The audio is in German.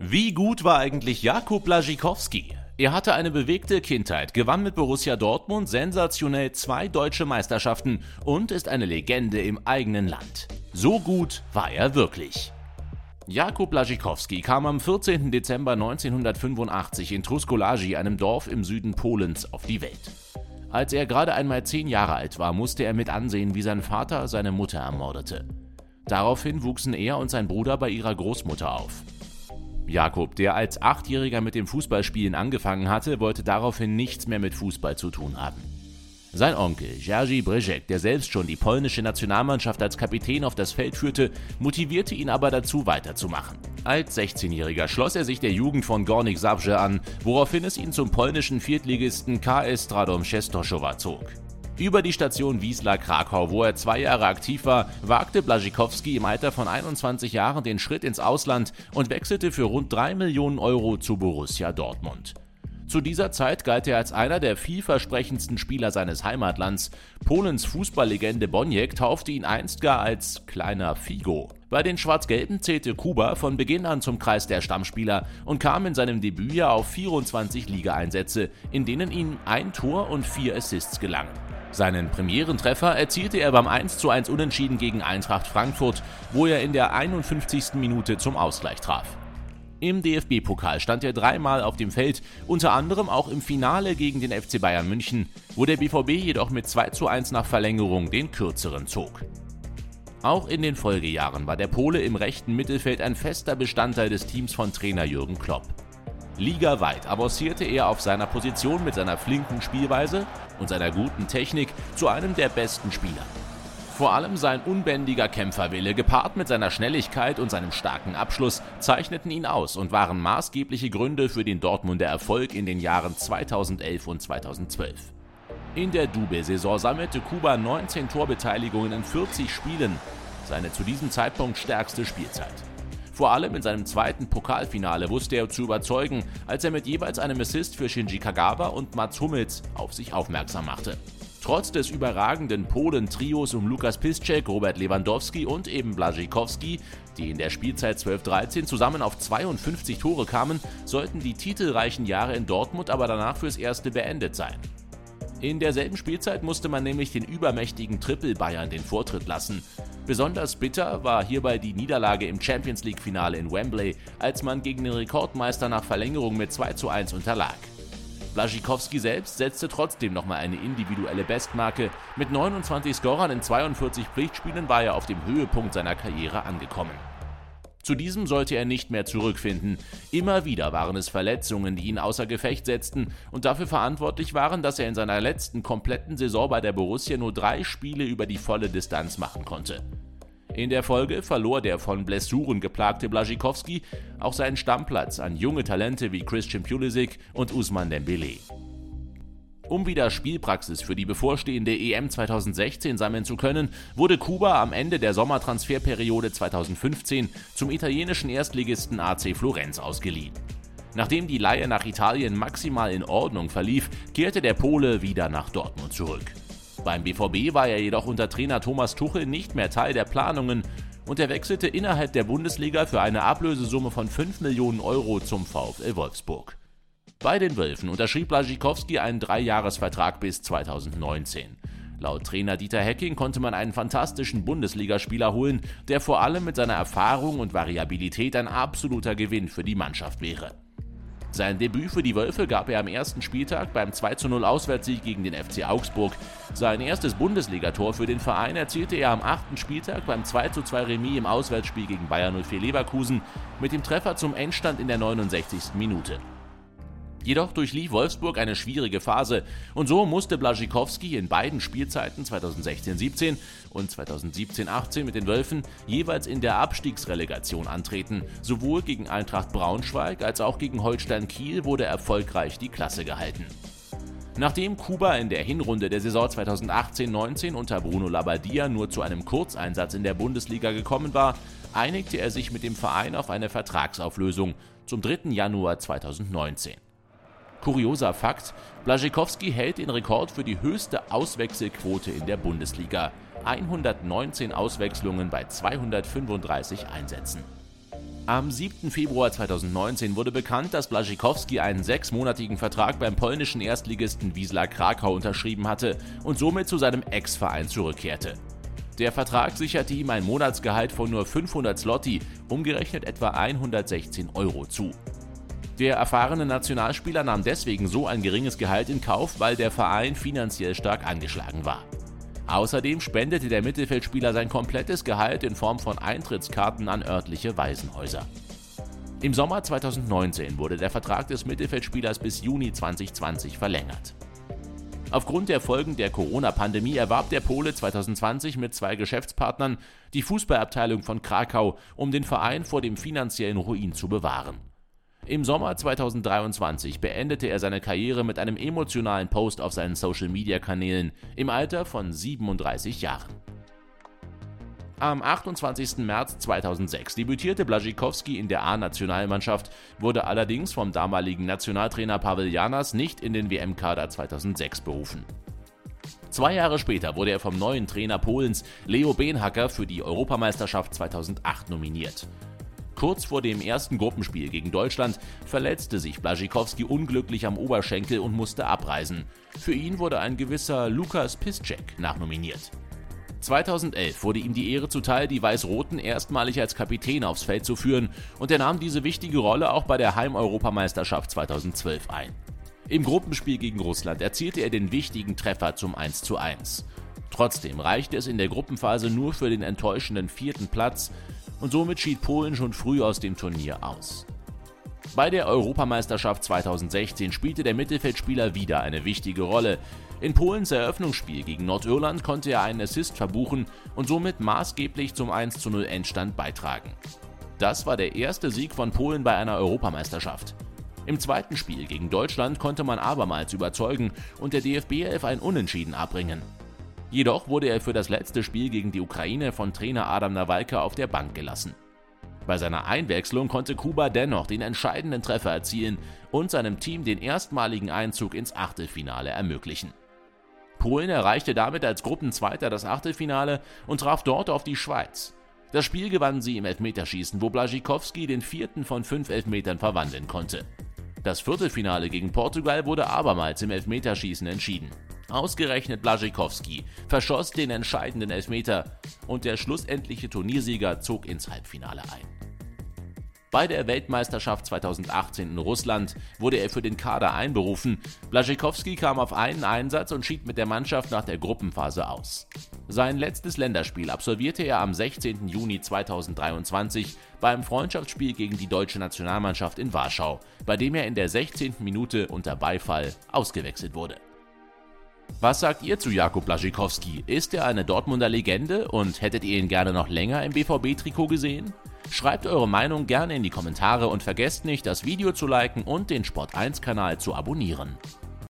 Wie gut war eigentlich Jakub Blaszczykowski? Er hatte eine bewegte Kindheit, gewann mit Borussia Dortmund sensationell zwei deutsche Meisterschaften und ist eine Legende im eigenen Land. So gut war er wirklich. Jakub Blaszczykowski kam am 14. Dezember 1985 in Truskolaji, einem Dorf im Süden Polens, auf die Welt. Als er gerade einmal zehn Jahre alt war, musste er mit ansehen, wie sein Vater seine Mutter ermordete. Daraufhin wuchsen er und sein Bruder bei ihrer Großmutter auf. Jakob, der als Achtjähriger mit dem Fußballspielen angefangen hatte, wollte daraufhin nichts mehr mit Fußball zu tun haben. Sein Onkel, Jerzy Brzeziak, der selbst schon die polnische Nationalmannschaft als Kapitän auf das Feld führte, motivierte ihn aber dazu weiterzumachen. Als 16-Jähriger schloss er sich der Jugend von Gornik Zabrze an, woraufhin es ihn zum polnischen Viertligisten KS Stradom Częstochowa zog. Über die Station Wiesla Krakau, wo er zwei Jahre aktiv war, wagte Blaszczykowski im Alter von 21 Jahren den Schritt ins Ausland und wechselte für rund 3 Millionen Euro zu Borussia Dortmund. Zu dieser Zeit galt er als einer der vielversprechendsten Spieler seines Heimatlands. Polens Fußballlegende Boniek taufte ihn einst gar als kleiner Figo. Bei den Schwarz-Gelben zählte Kuba von Beginn an zum Kreis der Stammspieler und kam in seinem Debütjahr auf 24 Ligaeinsätze, in denen ihm ein Tor und vier Assists gelangen. Seinen Premierentreffer erzielte er beim 1:1 Unentschieden gegen Eintracht Frankfurt, wo er in der 51. Minute zum Ausgleich traf. Im DFB-Pokal stand er dreimal auf dem Feld, unter anderem auch im Finale gegen den FC Bayern München, wo der BVB jedoch mit 2:1 nach Verlängerung den kürzeren zog. Auch in den Folgejahren war der Pole im rechten Mittelfeld ein fester Bestandteil des Teams von Trainer Jürgen Klopp. Ligaweit avancierte er auf seiner Position mit seiner flinken Spielweise und seiner guten Technik zu einem der besten Spieler. Vor allem sein unbändiger Kämpferwille gepaart mit seiner Schnelligkeit und seinem starken Abschluss zeichneten ihn aus und waren maßgebliche Gründe für den Dortmunder Erfolg in den Jahren 2011 und 2012. In der Double-Saison sammelte Kuba 19 Torbeteiligungen in 40 Spielen, seine zu diesem Zeitpunkt stärkste Spielzeit. Vor allem in seinem zweiten Pokalfinale wusste er zu überzeugen, als er mit jeweils einem Assist für Shinji Kagawa und Mats Hummels auf sich aufmerksam machte. Trotz des überragenden Polen-Trios um Lukas Piszczek, Robert Lewandowski und eben Blaszczykowski, die in der Spielzeit 12-13 zusammen auf 52 Tore kamen, sollten die titelreichen Jahre in Dortmund aber danach fürs Erste beendet sein. In derselben Spielzeit musste man nämlich den übermächtigen Triple Bayern den Vortritt lassen. Besonders bitter war hierbei die Niederlage im Champions League-Finale in Wembley, als man gegen den Rekordmeister nach Verlängerung mit 2 zu 1 unterlag. Blaszczykowski selbst setzte trotzdem nochmal eine individuelle Bestmarke. Mit 29 Scorern in 42 Pflichtspielen war er auf dem Höhepunkt seiner Karriere angekommen. Zu diesem sollte er nicht mehr zurückfinden. Immer wieder waren es Verletzungen, die ihn außer Gefecht setzten und dafür verantwortlich waren, dass er in seiner letzten kompletten Saison bei der Borussia nur drei Spiele über die volle Distanz machen konnte. In der Folge verlor der von Blessuren geplagte Blaszczykowski auch seinen Stammplatz an junge Talente wie Christian Pulisic und Usman Dembele. Um wieder Spielpraxis für die bevorstehende EM 2016 sammeln zu können, wurde Kuba am Ende der Sommertransferperiode 2015 zum italienischen Erstligisten AC Florenz ausgeliehen. Nachdem die Leihe nach Italien maximal in Ordnung verlief, kehrte der Pole wieder nach Dortmund zurück. Beim BVB war er jedoch unter Trainer Thomas Tuchel nicht mehr Teil der Planungen und er wechselte innerhalb der Bundesliga für eine Ablösesumme von 5 Millionen Euro zum VfL Wolfsburg. Bei den Wölfen unterschrieb Blaszczykowski einen Dreijahresvertrag bis 2019. Laut Trainer Dieter Hecking konnte man einen fantastischen Bundesligaspieler holen, der vor allem mit seiner Erfahrung und Variabilität ein absoluter Gewinn für die Mannschaft wäre. Sein Debüt für die Wölfe gab er am ersten Spieltag beim 2:0 Auswärtssieg gegen den FC Augsburg. Sein erstes Bundesligator für den Verein erzielte er am achten Spieltag beim 2:2 Remis im Auswärtsspiel gegen Bayern 04 Leverkusen mit dem Treffer zum Endstand in der 69. Minute. Jedoch durchlief Wolfsburg eine schwierige Phase und so musste Blaszczykowski in beiden Spielzeiten 2016-17 und 2017-18 mit den Wölfen jeweils in der Abstiegsrelegation antreten. Sowohl gegen Eintracht Braunschweig als auch gegen Holstein Kiel wurde erfolgreich die Klasse gehalten. Nachdem Kuba in der Hinrunde der Saison 2018-19 unter Bruno Labbadia nur zu einem Kurzeinsatz in der Bundesliga gekommen war, einigte er sich mit dem Verein auf eine Vertragsauflösung zum 3. Januar 2019. Kurioser Fakt, Blaschikowski hält den Rekord für die höchste Auswechselquote in der Bundesliga. 119 Auswechslungen bei 235 Einsätzen. Am 7. Februar 2019 wurde bekannt, dass Blaschikowski einen sechsmonatigen Vertrag beim polnischen Erstligisten Wisla Krakau unterschrieben hatte und somit zu seinem Ex-Verein zurückkehrte. Der Vertrag sicherte ihm ein Monatsgehalt von nur 500 Zloty, umgerechnet etwa 116 Euro zu. Der erfahrene Nationalspieler nahm deswegen so ein geringes Gehalt in Kauf, weil der Verein finanziell stark angeschlagen war. Außerdem spendete der Mittelfeldspieler sein komplettes Gehalt in Form von Eintrittskarten an örtliche Waisenhäuser. Im Sommer 2019 wurde der Vertrag des Mittelfeldspielers bis Juni 2020 verlängert. Aufgrund der Folgen der Corona-Pandemie erwarb der Pole 2020 mit zwei Geschäftspartnern die Fußballabteilung von Krakau, um den Verein vor dem finanziellen Ruin zu bewahren. Im Sommer 2023 beendete er seine Karriere mit einem emotionalen Post auf seinen Social-Media-Kanälen im Alter von 37 Jahren. Am 28. März 2006 debütierte Blaschikowski in der A-Nationalmannschaft, wurde allerdings vom damaligen Nationaltrainer Pavel Janas nicht in den WM-Kader 2006 berufen. Zwei Jahre später wurde er vom neuen Trainer Polens Leo Benhacker für die Europameisterschaft 2008 nominiert. Kurz vor dem ersten Gruppenspiel gegen Deutschland verletzte sich Blaschikowski unglücklich am Oberschenkel und musste abreisen. Für ihn wurde ein gewisser Lukas Piszczek nachnominiert. 2011 wurde ihm die Ehre zuteil, die Weiß-Roten erstmalig als Kapitän aufs Feld zu führen und er nahm diese wichtige Rolle auch bei der Heimeuropameisterschaft 2012 ein. Im Gruppenspiel gegen Russland erzielte er den wichtigen Treffer zum 1:1. Trotzdem reichte es in der Gruppenphase nur für den enttäuschenden vierten Platz und somit schied Polen schon früh aus dem Turnier aus. Bei der Europameisterschaft 2016 spielte der Mittelfeldspieler wieder eine wichtige Rolle. In Polens Eröffnungsspiel gegen Nordirland konnte er einen Assist verbuchen und somit maßgeblich zum 1:0 Endstand beitragen. Das war der erste Sieg von Polen bei einer Europameisterschaft. Im zweiten Spiel gegen Deutschland konnte man abermals überzeugen und der DFB 11 ein Unentschieden abbringen. Jedoch wurde er für das letzte Spiel gegen die Ukraine von Trainer Adam Nawalka auf der Bank gelassen. Bei seiner Einwechslung konnte Kuba dennoch den entscheidenden Treffer erzielen und seinem Team den erstmaligen Einzug ins Achtelfinale ermöglichen. Polen erreichte damit als Gruppenzweiter das Achtelfinale und traf dort auf die Schweiz. Das Spiel gewannen sie im Elfmeterschießen, wo Blaschikowski den vierten von fünf Elfmetern verwandeln konnte. Das Viertelfinale gegen Portugal wurde abermals im Elfmeterschießen entschieden. Ausgerechnet Blaschikowski verschoss den entscheidenden Elfmeter und der schlussendliche Turniersieger zog ins Halbfinale ein. Bei der Weltmeisterschaft 2018 in Russland wurde er für den Kader einberufen. Blaschikowski kam auf einen Einsatz und schied mit der Mannschaft nach der Gruppenphase aus. Sein letztes Länderspiel absolvierte er am 16. Juni 2023 beim Freundschaftsspiel gegen die deutsche Nationalmannschaft in Warschau, bei dem er in der 16. Minute unter Beifall ausgewechselt wurde. Was sagt ihr zu Jakub Blaschikowski? Ist er eine Dortmunder Legende und hättet ihr ihn gerne noch länger im BVB-Trikot gesehen? Schreibt eure Meinung gerne in die Kommentare und vergesst nicht, das Video zu liken und den Sport1-Kanal zu abonnieren.